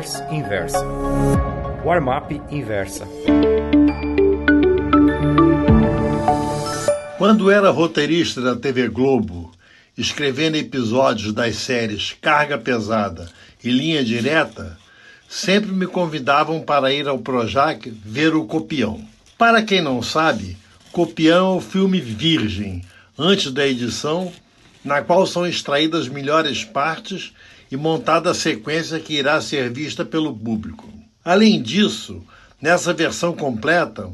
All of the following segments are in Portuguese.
Traders Inversa. Warm-up Inversa. Quando era roteirista da TV Globo, escrevendo episódios das séries Carga Pesada e Linha Direta, sempre me convidavam para ir ao Projac ver o Copião. Para quem não sabe, Copião é o filme virgem, antes da edição, na qual são extraídas melhores partes e montada a sequência que irá ser vista pelo público. Além disso, nessa versão completa,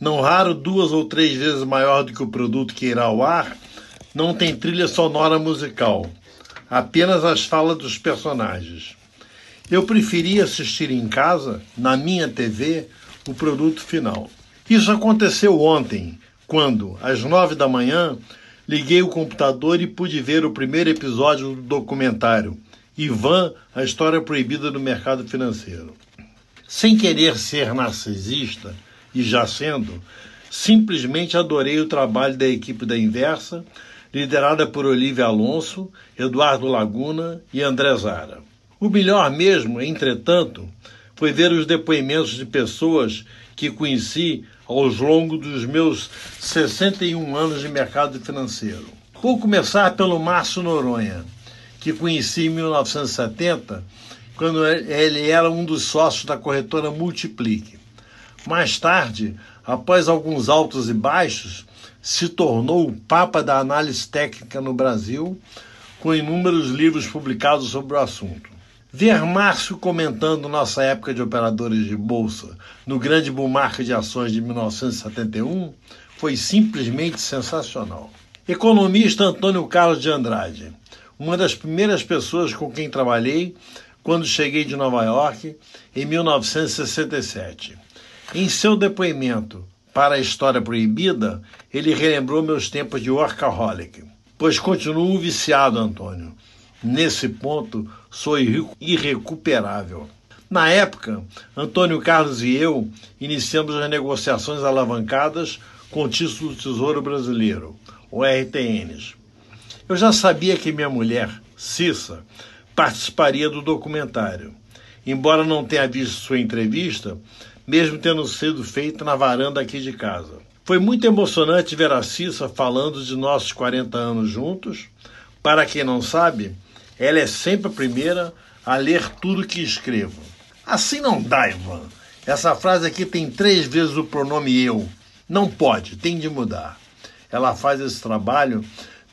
não raro duas ou três vezes maior do que o produto que irá ao ar, não tem trilha sonora musical, apenas as falas dos personagens. Eu preferia assistir em casa, na minha TV, o produto final. Isso aconteceu ontem, quando, às nove da manhã, liguei o computador e pude ver o primeiro episódio do documentário Ivan, a história proibida do mercado financeiro. Sem querer ser narcisista, e já sendo, simplesmente adorei o trabalho da equipe da Inversa, liderada por Olívia Alonso, Eduardo Laguna e André Zara. O melhor mesmo, entretanto, foi ver os depoimentos de pessoas que conheci ao longo dos meus 61 anos de mercado financeiro. Vou começar pelo Márcio Noronha, que conheci em 1970, quando ele era um dos sócios da corretora Multiplique. Mais tarde, após alguns altos e baixos, se tornou o papa da análise técnica no Brasil, com inúmeros livros publicados sobre o assunto. Ver Márcio comentando nossa época de operadores de bolsa no grande bull de ações de 1971 foi simplesmente sensacional. Economista Antônio Carlos de Andrade uma das primeiras pessoas com quem trabalhei quando cheguei de Nova York em 1967. Em seu depoimento para a História Proibida, ele relembrou meus tempos de workaholic. Pois continuo viciado, Antônio. Nesse ponto, sou irrecuperável. Na época, Antônio Carlos e eu iniciamos as negociações alavancadas com o título do Tesouro Brasileiro, o RTNs. Eu já sabia que minha mulher, Cissa, participaria do documentário. Embora não tenha visto sua entrevista, mesmo tendo sido feita na varanda aqui de casa. Foi muito emocionante ver a Cissa falando de nossos 40 anos juntos. Para quem não sabe, ela é sempre a primeira a ler tudo que escrevo. Assim não dá, Ivan. Essa frase aqui tem três vezes o pronome eu. Não pode, tem de mudar. Ela faz esse trabalho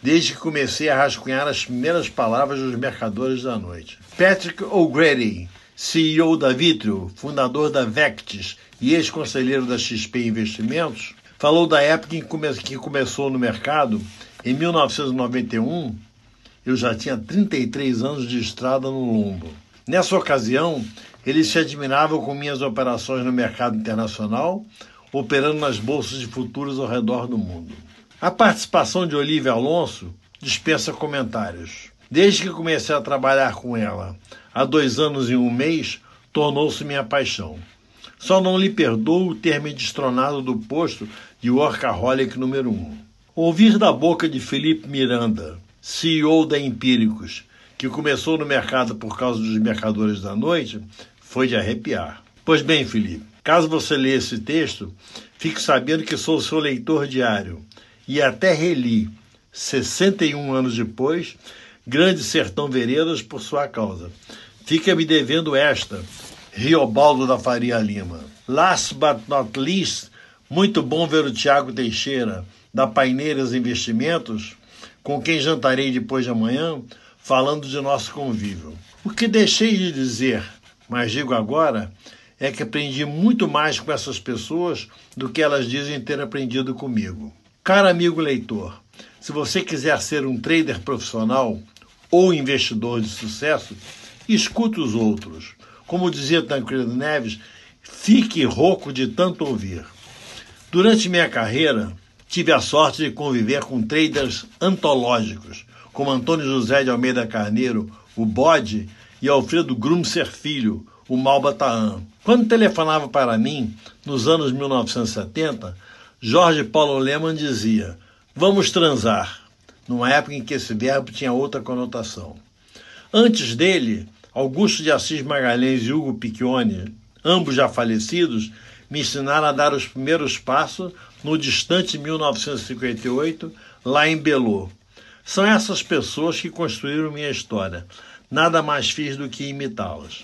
desde que comecei a rascunhar as primeiras palavras dos Mercadores da Noite. Patrick O'Grady, CEO da Vitrio, fundador da Vectis e ex-conselheiro da XP Investimentos, falou da época em que começou no mercado, em 1991, eu já tinha 33 anos de estrada no lombo. Nessa ocasião, ele se admirava com minhas operações no mercado internacional, operando nas bolsas de futuros ao redor do mundo. A participação de Olivia Alonso dispensa comentários. Desde que comecei a trabalhar com ela, há dois anos e um mês, tornou-se minha paixão. Só não lhe perdoo ter me destronado do posto de workaholic número um. Ouvir da boca de Felipe Miranda, CEO da Empíricos, que começou no mercado por causa dos mercadores da noite, foi de arrepiar. Pois bem, Felipe, caso você leia esse texto, fique sabendo que sou seu leitor diário e até reli, 61 anos depois, Grande Sertão Veredas por sua causa. Fica me devendo esta, Riobaldo da Faria Lima. Last but not least, muito bom ver o Tiago Teixeira, da Paineiras Investimentos, com quem jantarei depois de amanhã, falando de nosso convívio. O que deixei de dizer, mas digo agora, é que aprendi muito mais com essas pessoas do que elas dizem ter aprendido comigo. Caro amigo leitor, se você quiser ser um trader profissional ou investidor de sucesso, escute os outros. Como dizia Tancredo Neves, fique rouco de tanto ouvir. Durante minha carreira, tive a sorte de conviver com traders antológicos, como Antônio José de Almeida Carneiro, o Bode, e Alfredo Grumser Filho, o Malbataan. Quando telefonava para mim, nos anos 1970, Jorge Paulo Leman dizia: Vamos transar, numa época em que esse verbo tinha outra conotação. Antes dele, Augusto de Assis Magalhães e Hugo Piccioni, ambos já falecidos, me ensinaram a dar os primeiros passos no distante 1958, lá em Belo. São essas pessoas que construíram minha história. Nada mais fiz do que imitá-las.